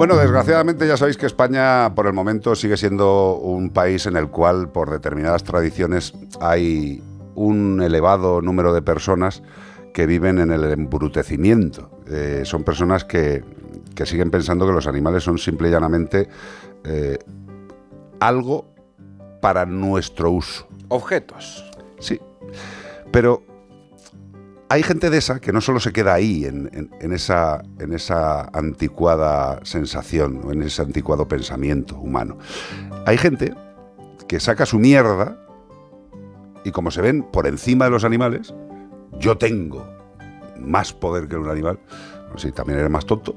Bueno, desgraciadamente ya sabéis que España por el momento sigue siendo un país en el cual por determinadas tradiciones hay un elevado número de personas que viven en el embrutecimiento. Eh, son personas que, que, siguen pensando que los animales son simple y llanamente eh, algo para nuestro uso. Objetos. Sí. Pero hay gente de esa que no solo se queda ahí, en, esa, en esa anticuada sensación o en ese anticuado pensamiento humano. Hay gente que saca su mierda y como se ven por encima de los animales, yo tengo más poder que un animal, si también eres más tonto,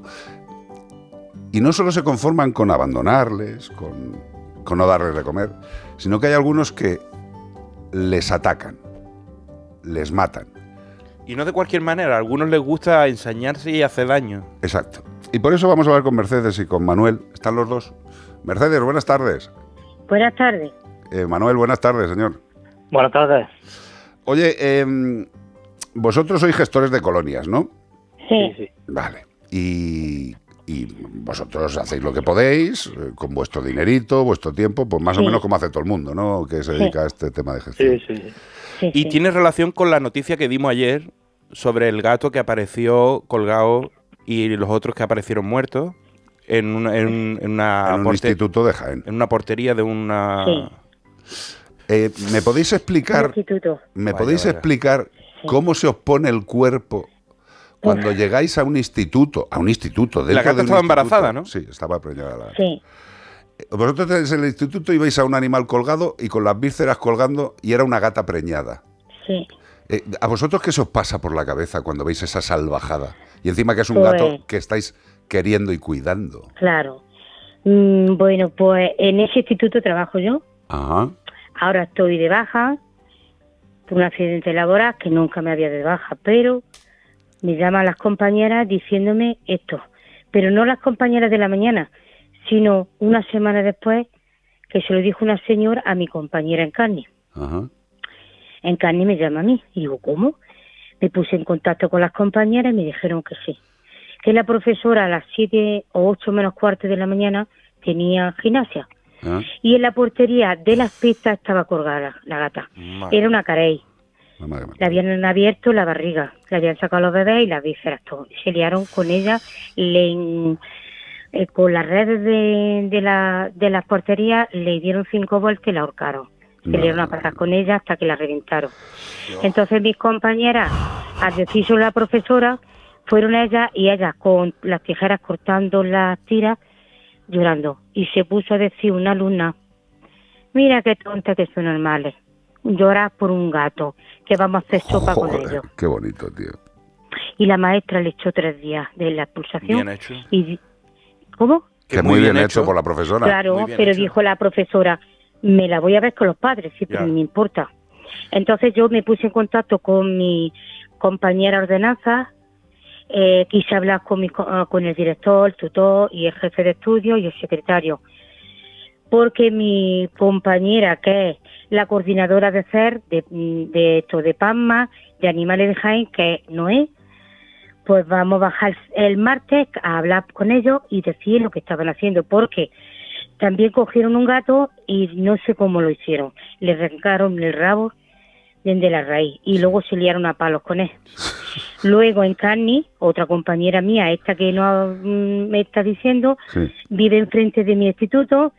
y no solo se conforman con abandonarles, con no darles de comer, sino que hay algunos que les atacan, les matan y no de cualquier manera, a algunos les gusta ensañarse y hacer daño. Exacto. Y por eso vamos a hablar con Mercedes y con Manuel. Están los dos. Mercedes, buenas tardes. Buenas tardes. Eh, Manuel, buenas tardes, señor. Buenas tardes. Oye, em, vosotros sois gestores de colonias, ¿no? Sí. sí, Vale. Y, vosotros hacéis lo que podéis, eh, con vuestro dinerito, vuestro tiempo, pues más o menos como hace todo el mundo, ¿no? Que se dedica a este tema de gestión. Sí, sí. Y tiene relación con la noticia que dimos ayer sobre el gato que apareció colgado y los otros que aparecieron muertos en, una, en, una un instituto de Jaén. En una portería de una... Eh, ¿Me podéis explicar, ¿me podéis explicar cómo se os pone el cuerpo cuando llegáis a un instituto, a un instituto? La gata estaba embarazada, ¿no? Sí, estaba preñada Sí. Vosotros en el instituto ibais a un animal colgado y con las vísceras colgando y era una gata preñada. Sí. Eh, ¿A vosotros qué se os pasa por la cabeza cuando veis esa salvajada? Y encima que es un gato pues que estáis queriendo y cuidando. Claro. Mm, bueno, pues en ese instituto trabajo yo. Ajá. Ahora estoy de baja por un accidente laboral que nunca me había de baja, pero me llaman las compañeras diciéndome esto. Pero no las compañeras de la mañana, sino una semana después que se lo dijo una señora a mi compañera en carne. En carne me llama a mí. Y digo, ¿cómo? Me puse en contacto con las compañeras y me dijeron que sí. Que la profesora a las siete o ocho menos cuarto de la mañana tenía gimnasia. Ah. Y en la portería de las pistas estaba colgada la gata. Era una carey. Le habían abierto la barriga, le habían sacado los bebés y las vísceras, todo. Se liaron con ella, le, eh, con las redes de, de, la, de las porterías le dieron cinco vueltas y la ahorcaron. Se le dieron a pasar con ella hasta que la reventaron. Entonces mis compañeras, al decirse la profesora, fueron ellas y ellas con las tijeras cortando las tiras, llorando. Y se puso a decir una alumna, mira qué tonta que son normales, llorar por un gato, que vamos a hacer sopa con ellos. Qué bonito, tío. Y la maestra le echó tres días de la expulsación. Y ¿Cómo? Que muy, bien, hecho, por la profesora. Claro, pero dijo la profesora, me la voy a ver con los padres, si pero me importa. Entonces yo me puse en contacto con mi compañera ordenanza, eh, quise hablar con, mi, ah, con el director, el tutor y el jefe de estudio y el secretario, porque mi compañera, que es la coordinadora de CER, de, de esto, de PAMMA, de Animales de Jaén, que no es, pues vamos a bajar el martes a hablar con ellos y decir lo que estaban haciendo, porque también cogieron un gato y no sé cómo lo hicieron. Le arrancaron el rabo desde la raíz y luego se liaron a palos con él. Luego en Carni, otra compañera mía, esta que no mm, me está diciendo, vive enfrente de mi instituto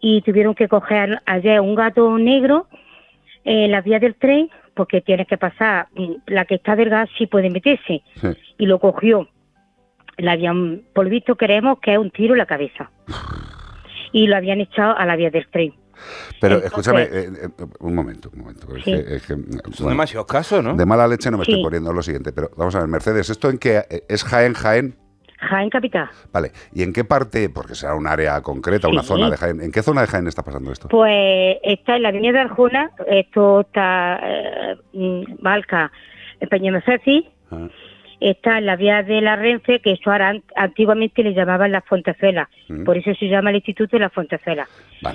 y tuvieron que coger ayer un gato negro en la vía del tren porque tienes que pasar, mm, la que está del gas sí puede meterse, y lo cogió. La habían, por visto creemos que es un tiro en la cabeza, y lo habían echado a la vía del tren. Pero escúchame, eh, eh, un momento, un momento. Son demasiados casos, ¿no? De mala leche no me estoy poniendo lo siguiente, pero vamos a ver, Mercedes, ¿esto en qué es Jaén, Jaén? Jaén Capital. Vale, ¿y en qué parte, porque será un área concreta, una zona de Jaén, ¿en qué zona de Jaén está pasando esto? Pues está en la avenida de Arjona, esto está eh, Valca, Peñamefeci, ah. está en la vía de la Renfe, que eso ahora antiguamente le llamaban la Fontecela, mm. por eso se llama el Instituto de la Fontecela.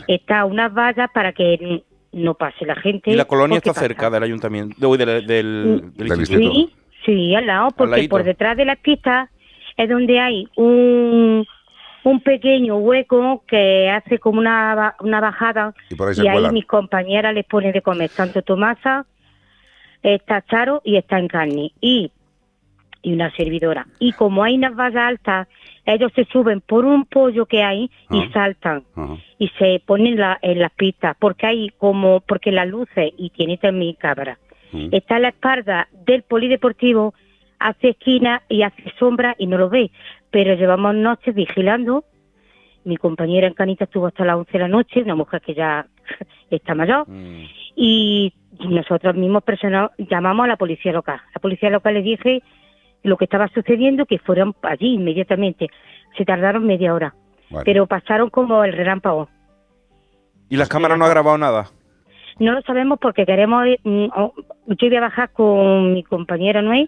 Está unas vallas para que no pase la gente. ¿Y la colonia está cerca del ayuntamiento, del, del, instituto? Sí, sí, al lado, porque por detrás de las pistas es donde hay un, un pequeño hueco que hace como una, una bajada Y por ahí y mis compañeras les pone de comer tanto Tomasa, está Charo y está en carne y, y una servidora. Y como hay unas vallas altas, ellos se suben por un pollo que hay y Ah. saltan y se ponen la- en las pistas porque hay como porque las luces y tiene también Mm. está a la espalda del polideportivo hace esquina y hace sombra y no lo ve pero llevamos noches vigilando mi compañera en Canita estuvo hasta las 11 de la noche una mujer que ya está mayor Mm. y nosotros mismos personal llamamos a la policía local la policía local les dije lo que estaba sucediendo que fueran allí inmediatamente se tardaron media hora Bueno. pero pasaron como el relámpago ¿Y las cámaras no ha grabado nada? No lo sabemos porque queremos. mm, Yo voy a bajar con mi compañera Noé,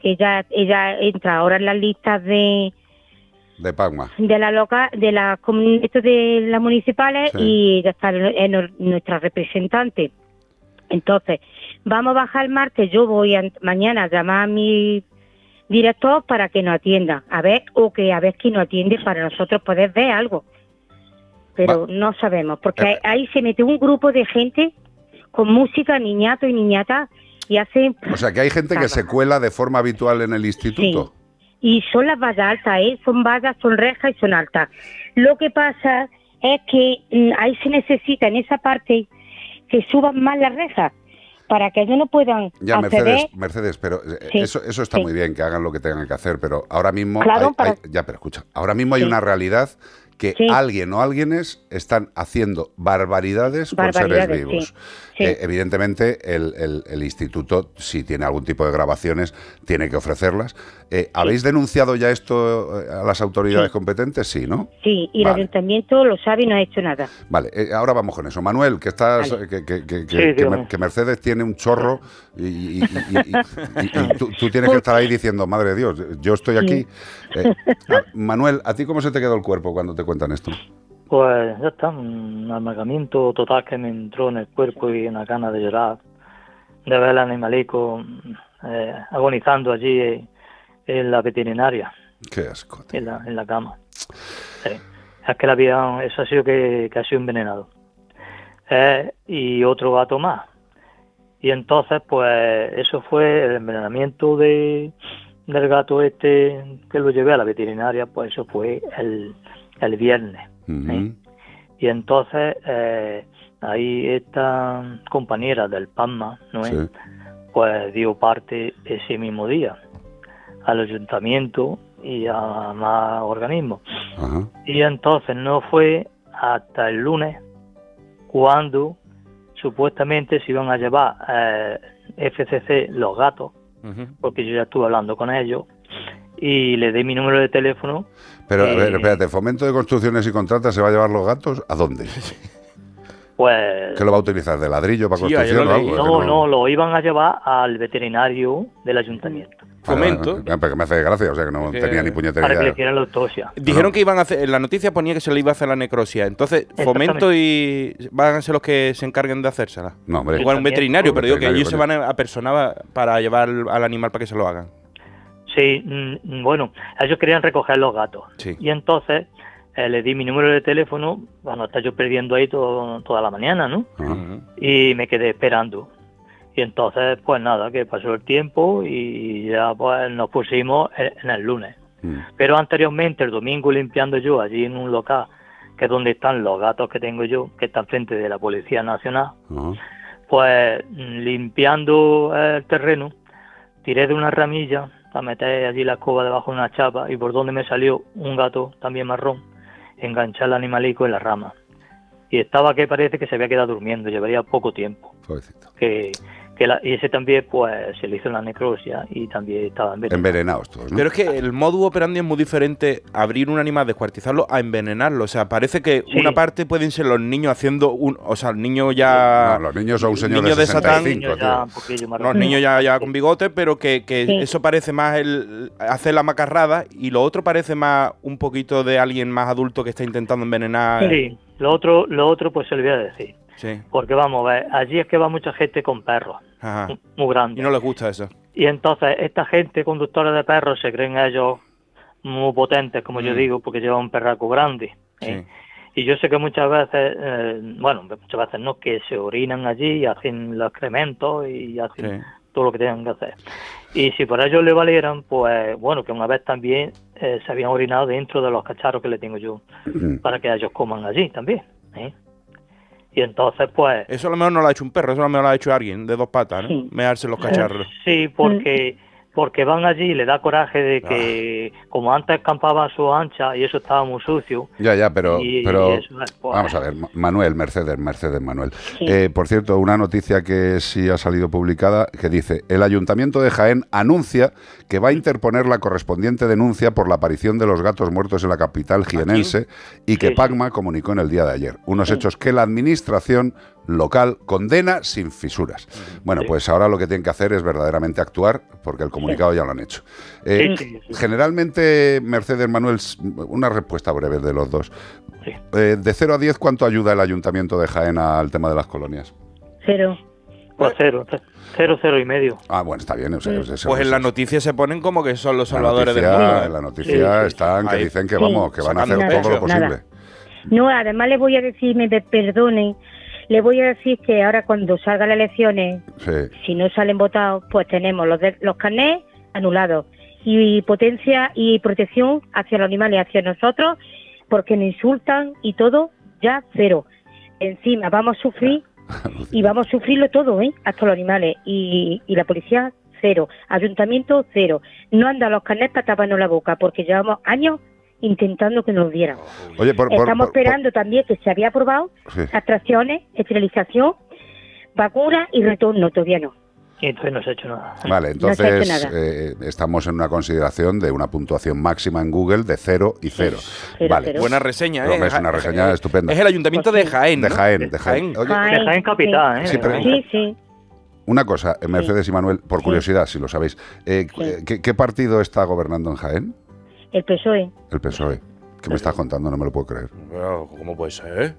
Que ella, ella entra ahora en las listas de, De Pagma. de la loca, de las de las municipales Sí. y ya está en- en nuestra representante. Entonces, vamos a bajar el martes. Yo voy a- mañana a llamar a mi director para que nos atienda, a ver, o que a ver quién nos atiende para nosotros poder ver algo. Pero Va- no sabemos, porque Eh, ahí se mete un grupo de gente con música, niñato y niñata, y hace... O sea que hay gente que se cuela de forma habitual en el instituto. Y son las vallas altas, ¿eh? Son vallas, son rejas y son altas. Lo que pasa es que mm, ahí se necesita en esa parte que suban más las rejas para que ellos no puedan Ya. Mercedes, Mercedes, pero eh, Sí, eso, eso está sí. muy bien, que hagan lo que tengan que hacer, pero ahora mismo Claro, hay- para- hay- ya, pero escucha, ahora mismo hay Sí. una realidad que Sí. alguien o alguienes están haciendo barbaridades, con seres vivos. sí, sí. Eh, evidentemente, el, el- el instituto, si tiene algún tipo de grabaciones, tiene que ofrecerlas. Eh, ¿Habéis denunciado ya esto eh, a las autoridades Sí. competentes? Sí, ¿no? Sí, y Vale. el ayuntamiento lo sabe y no ha hecho nada. Vale, eh, ahora vamos con eso. Manuel, que estás, Vale. que, que- que- que- Sí, que Mercedes tiene un chorro y, y- y- y- y- y tú, tú tienes que estar ahí diciendo, madre de Dios, yo estoy aquí. Eh, a- Manuel, ¿a ti cómo se te quedó el cuerpo cuando te cuentan esto? Pues ya está, un amargamiento total que me entró en el cuerpo y una gana de llorar, de ver al animalico eh, agonizando allí eh, en la veterinaria, Qué asco. en la, en la cama. Sí. Es que la habían, eso ha sido que, que ha sido envenenado. Eh, y otro gato más. Y entonces, pues eso fue el envenenamiento de, del gato este que lo llevé a la veterinaria, pues eso fue el, el viernes. ¿eh? Y entonces eh, ahí esta compañera del PASMA, ¿no es? Sí. pues dio parte ese mismo día al ayuntamiento y a más organismos. Ajá. Y entonces no fue hasta el lunes cuando supuestamente se iban a llevar eh, FCC los gatos, porque yo ya estuve hablando con ellos, y le di mi número de teléfono Pero, a ver, Eh, espérate, ¿Fomento de Construcciones y Contratas se va a llevar los gatos? ¿A dónde? pues ¿Qué lo va a utilizar? ¿De ladrillo para Sí, construcción o algo? Que no, no, lo iban a llevar al veterinario del ayuntamiento Fomento. vale, Porque me hace gracia, o sea que no Que- tenía ni puñetera para que le hicieran la autopsia. Dijeron que iban a hacer, en la noticia ponía que se le iba a hacer la necrosia. Entonces, Fomento y van a ser los que se encarguen de hacérsela. No, hombre. Igual un veterinario, pero digo que ellos se van a personar para llevar al al animal para que se lo hagan. Sí, mm, bueno, ellos querían recoger los gatos. Sí. Y entonces eh, le di mi número de teléfono, bueno, está yo perdiendo ahí todo- toda la mañana, ¿no? Ujú. Y me quedé esperando. Y entonces, pues nada, que pasó el tiempo y ya pues nos pusimos en el lunes. Mm. Pero anteriormente, el domingo, limpiando yo allí en un local, que es donde están los gatos que tengo yo, que está frente de la Policía Nacional, pues limpiando el terreno, tiré de una ramilla para meter allí la escoba debajo de una chapa y por donde me salió un gato también marrón, enganchar el animalico en la rama. Y estaba que parece que se había quedado durmiendo, llevaría poco tiempo. Pobrecito. Que, que la- y ese también pues se le hizo la necrosia y también estaba envenenado. Envenenados todos, ¿no? Pero es que el modus operandi es muy diferente abrir un animal, descuartizarlo, a envenenarlo. O sea, parece que Sí. una parte pueden ser los niños haciendo un. O sea, el niño ya. No, los niños son un señor niño de de Satán, 65, Niño ya tío. un poquillo marrón. Los niños ya, ya con bigote, pero que, que Sí. eso parece más el hacer la macarrada y lo otro parece más un poquito de alguien más adulto que está intentando envenenar. Sí, lo otro, lo otro pues se lo voy a decir. Sí. Porque vamos a ver, allí es que va mucha gente con perros, Ajá. muy grandes. Y no les gusta eso. Y entonces esta gente conductora de perros se creen ellos muy potentes, como yo Mm. digo, porque lleva un perraco grande. ¿eh? Y yo sé que muchas veces, eh, bueno, muchas veces no, que se orinan allí y hacen los excrementos y hacen Sí. todo lo que tengan que hacer. Y si por ello le valieran, pues bueno, que una vez también eh, se habían orinado dentro de los cacharros que le tengo yo, Mm. para que ellos coman allí también. ¿eh? Y entonces, pues, Eso a lo mejor no lo ha hecho un perro, eso a lo mejor lo ha hecho alguien de dos patas, ¿no? Sí. Mearse los cacharros. Sí, porque porque van allí y le da coraje de que como antes campaba a su ancha y eso estaba muy sucio. Ya, ya, pero, y- pero y eso es, pues, vamos a ver, Ma- Manuel, Mercedes, Mercedes, Manuel. Sí. Eh, por cierto, una noticia que sí ha salido publicada que dice, el Ayuntamiento de Jaén anuncia que va a interponer la correspondiente denuncia por la aparición de los gatos muertos en la capital jienense y que Sí, sí. Pagma comunicó en el día de ayer. Unos hechos que la administración local condena sin fisuras. Bueno, Sí. pues ahora lo que tienen que hacer es verdaderamente actuar porque el comunicado ya lo han hecho. Eh, Sí, sí, sí. Generalmente, Mercedes Manuel, una respuesta breve de los dos. Sí. Eh, de 0 a 10, ¿cuánto ayuda el Ayuntamiento de Jaén al tema de las colonias? Cero. Pues cero, cero, cero y medio. Ah, bueno, está bien. o sea, es- es- Pues en las noticias se ponen como que son los salvadores del mundo. En la noticia Sí, sí. están que Ahí. dicen que vamos, que van a hacer todo lo posible. Nada. No, además le voy a decir, me pe- perdonen, le voy a decir que ahora cuando salgan las elecciones, Sí. si no salen votados, pues tenemos los, de- los carnés anulados y potencia y protección hacia los animales, hacia nosotros, porque nos insultan y todo, ya cero. Encima vamos a sufrir y vamos a sufrirlo todo, ¿eh? Hasta los animales. Y, y la policía, cero. Ayuntamiento, cero. No anda los carnets para taparnos la boca, porque llevamos años intentando que nos dieran. Oye, por, por- Estamos por- por- esperando también que se había aprobado Sí. atracciones, esterilización, vacuna y retorno, todavía no. Entonces no se ha hecho nada. Vale, No entonces nada. eh, estamos en una consideración de una puntuación máxima en Google de 0 y 0. Cero, Vale. cero. Buena reseña, ¿eh? Es una reseña eh, estupenda. Es el ayuntamiento de Jaén, De. Jaén, de Jaén. Oye, Jaén, De Jaén Capital, ¿eh? Sí, pero- Sí, sí. Una cosa, eh, Mercedes y Manuel, por Sí. curiosidad, si lo sabéis, eh, Sí. eh, ¿qué, qué partido está gobernando en Jaén? El PSOE. El PSOE. ¿Qué me estás contando? No me lo puedo creer. Pero, ¿Cómo puede ser?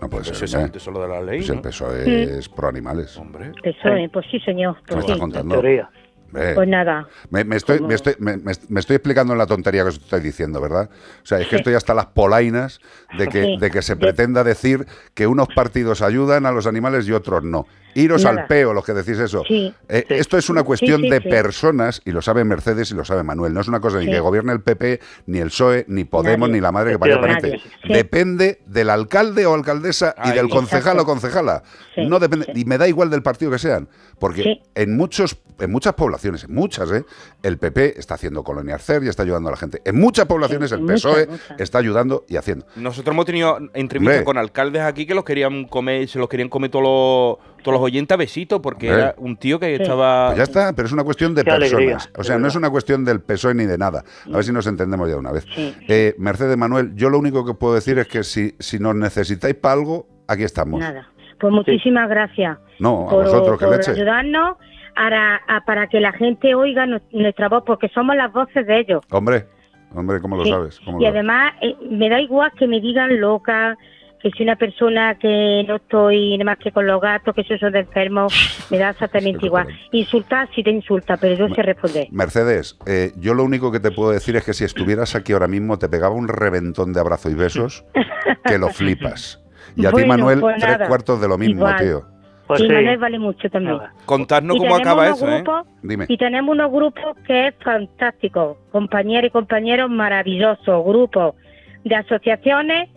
No puede Pues ser. ¿eh? solo de la ley, Pues el ¿no? PSOE Mm. es pro animales. Hombre. PSOE, pues sí, señor. ¿Qué me Pues estás sí. En contando? teoría. Pues nada. me, me estoy, me, estoy, me- me- me estoy explicando en la tontería que os estoy diciendo, ¿verdad? O sea, es que Sí. estoy hasta las polainas de que, Sí. de que se pretenda decir que unos partidos ayudan a los animales y otros no. Iros Nada. al peo, los que decís eso. Sí. Eh, Sí. Esto es una cuestión sí, de sí. personas, y lo sabe Mercedes y lo sabe Manuel. No es una cosa ni que gobierne el PP, ni el PSOE, ni Podemos, Nadie. ni la madre que parió. Sí. Depende del alcalde o alcaldesa y del concejal o concejala. Sí, No depende, sí. y me da igual del partido que sean, porque Sí. en muchos, en muchas poblaciones, en muchas, ¿eh? el PP está haciendo colonia Arcer y está ayudando a la gente. En muchas poblaciones Sí, el muchas, PSOE muchas. está ayudando y haciendo. Nosotros hemos tenido entrevistas con alcaldes aquí que los querían comer, se los querían comer todos los, todos los oyentes a besitos porque era un tío que Sí. estaba... Pues ya está, pero es una cuestión de Qué personas. alegría, o sea, no es una cuestión del PSOE ni de nada. A ver si nos entendemos ya una vez. Sí. Eh, Mercedes Manuel, yo lo único que puedo decir es que si, si nos necesitáis para algo, aquí estamos. Nada. Pues muchísimas gracias. No, a por, vosotros, que por leche. ayudarnos a- a- para que la gente oiga nu- nuestra voz, porque somos las voces de ellos. Hombre, hombre, ¿cómo lo sabes? ¿Cómo Y lo sabes? además, eh, me da igual que me digan loca, que soy una persona que no estoy nada más que con los gatos, que soy de enfermo, me da exactamente Sí, igual. Insultar si te insulta, pero yo sé responder. Mercedes, eh, yo lo único que te puedo decir es que si estuvieras aquí ahora mismo te pegaba un reventón de abrazo y besos que lo flipas. Y a ti, Manuel, pues tres cuartos de lo mismo, Igual. tío. Pues y sí. Manuel vale mucho también. Y cómo tenemos acaba unos eso, ¿eh? grupos, Dime. Y tenemos unos grupos que es fantástico, compañeros y compañeros maravillosos, grupos de asociaciones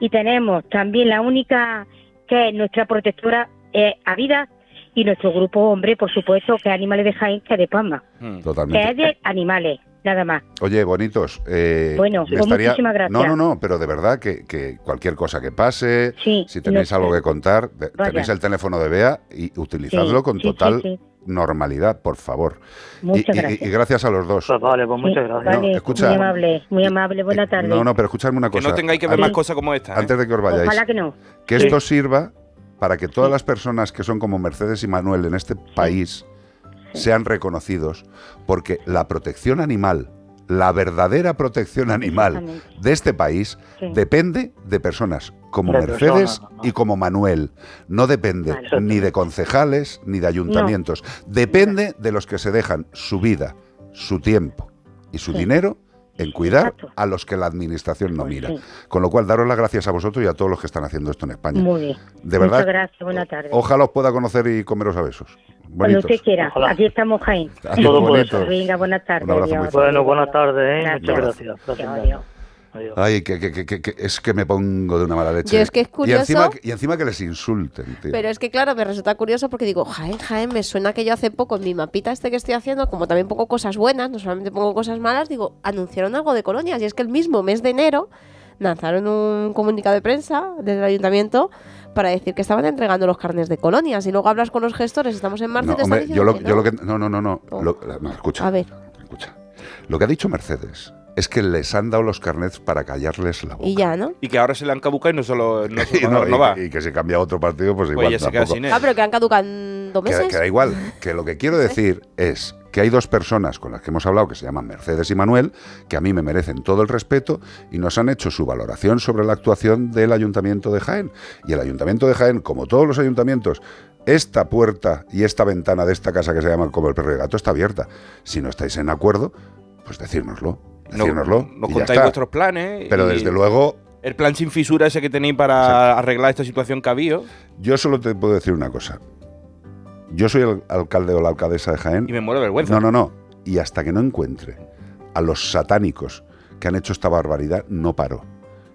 y tenemos también la única que es nuestra protectora es Avida y nuestro grupo hombre, por supuesto, que es Animales de Jaén, que es de Palma, Mm. que es de animales, nada más. Oye, bonitos. eh, Bueno, me pues muchísimas gracias. No, no, no, pero de verdad que, que cualquier cosa que pase, Sí, si tenéis no- algo que contar, Vaya. tenéis el teléfono de Bea y utilizadlo Sí, con total sí, sí. normalidad, por favor. Y- Muchas y, gracias. y gracias a los dos. Pues vale, pues muchas Sí, gracias. vale, No, escucha. muy amable, muy amable, buena Eh, tarde. No, no, pero escuchadme una Que cosa. no tengáis que ver más cosas como esta. ¿eh? Antes de que os vayáis. Ojalá que no. Que Sí. esto sirva para que todas las personas que son como Mercedes y Manuel en este país sean reconocidos, porque la protección animal, la verdadera protección animal de este país Sí. depende de personas como De Mercedes y como Manuel. No depende Vale. ni de concejales ni de ayuntamientos. Depende de los que se dejan su vida, su tiempo y su Sí. dinero en cuidar Exacto. a los que la administración no Pues mira. sí. Con lo cual, daros las gracias a vosotros y a todos los que están haciendo esto en España. Muy bien. De verdad. Muchas gracias, buenas tardes. Ojalá os pueda conocer y comeros a besos. Cuando Bonitos. usted quiera. Ojalá. Aquí estamos, Jaén. Todo. Venga, buenas tardes. Bueno, buenas tardes, ¿eh? Gracias. Muchas gracias. Gracias. Adiós. Ay, que, que- que- que- es que me pongo de una mala leche. Yo es que es curioso- Y encima, y encima que les insulten, tío. Pero es que, claro, me resulta curioso porque digo, Jaén, Jaén, me suena que yo hace poco en mi mapita este que estoy haciendo, como también pongo cosas buenas, no solamente pongo cosas malas, digo, anunciaron algo de colonias. Y es que el mismo mes de enero lanzaron un comunicado de prensa desde el ayuntamiento para decir que estaban entregando los carnes de colonias. Y luego hablas con los gestores, estamos en marzo No, y te están yo diciendo lo, que yo no. lo que. No, no, no, no. Oh. Lo- no, escucha. A ver. Escucha. Lo que ha dicho Mercedes es que les han dado los carnets para callarles la boca. Y ya, ¿no? Y que ahora se le han cabucado y no solo no, Y, no, no y- va. y que si cambia a otro partido, pues Pues igual. ya se queda sin él. Ah, pero que han caducado en dos Que, meses. que da igual. Que lo que quiero decir es que hay dos personas con las que hemos hablado que se llaman Mercedes y Manuel, que a mí me merecen todo el respeto y nos han hecho su valoración sobre la actuación del Ayuntamiento de Jaén. Y el Ayuntamiento de Jaén, como todos los ayuntamientos, esta puerta y esta ventana de esta casa que se llama como el perro y el gato está abierta. Si no estáis en acuerdo, pues decírnoslo. No- Decírnoslo. nos contáis vuestros planes. Pero desde luego, El plan sin fisura ese que tenéis para arreglar esta situación habido. yo solo te puedo decir una cosa. Yo soy el alcalde o la alcaldesa de Jaén Y me muero de vergüenza. No, no, no. Y hasta que no encuentre a los satánicos que han hecho esta barbaridad, no paro.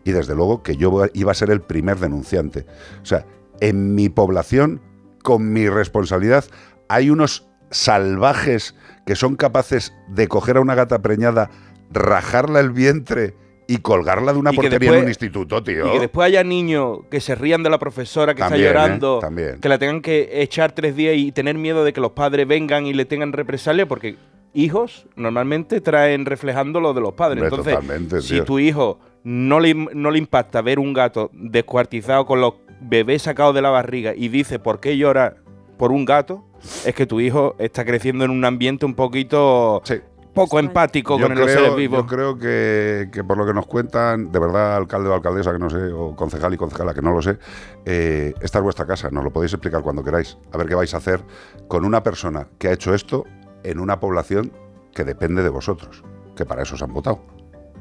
Y desde luego que yo iba a ser el primer denunciante. O sea, en mi población, con mi responsabilidad, hay unos salvajes que son capaces de coger a una gata preñada, rajarla el vientre y colgarla de una portería en un instituto, tío. Y que después haya niños que se rían de la profesora que También, está ¿eh? llorando, También. que la tengan que echar tres días y tener miedo de que los padres vengan y le tengan represalia, porque hijos normalmente traen reflejando lo de los padres. Entonces, totalmente, si tío. tu hijo no le, no le impacta ver un gato descuartizado con los bebés sacados de la barriga y dice por qué llora por un gato, es que tu hijo está creciendo en un ambiente un poquito Sí. Poco empático Yo con los seres vivos. yo creo que, que por lo que nos cuentan, de verdad, alcalde o alcaldesa, que no sé, o concejal y concejala, que no lo sé, eh, esta es vuestra casa, nos lo podéis explicar cuando queráis. A ver qué vais a hacer con una persona que ha hecho esto en una población que depende de vosotros, que para eso os han votado.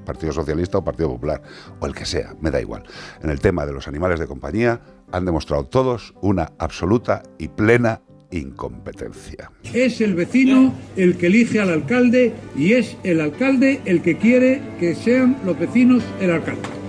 Partido Socialista o Partido Popular, o el que sea, me da igual. En el tema de los animales de compañía han demostrado todos una absoluta y plena incompetencia. Es el vecino el que elige al alcalde y es el alcalde el que quiere que sean los vecinos el alcalde.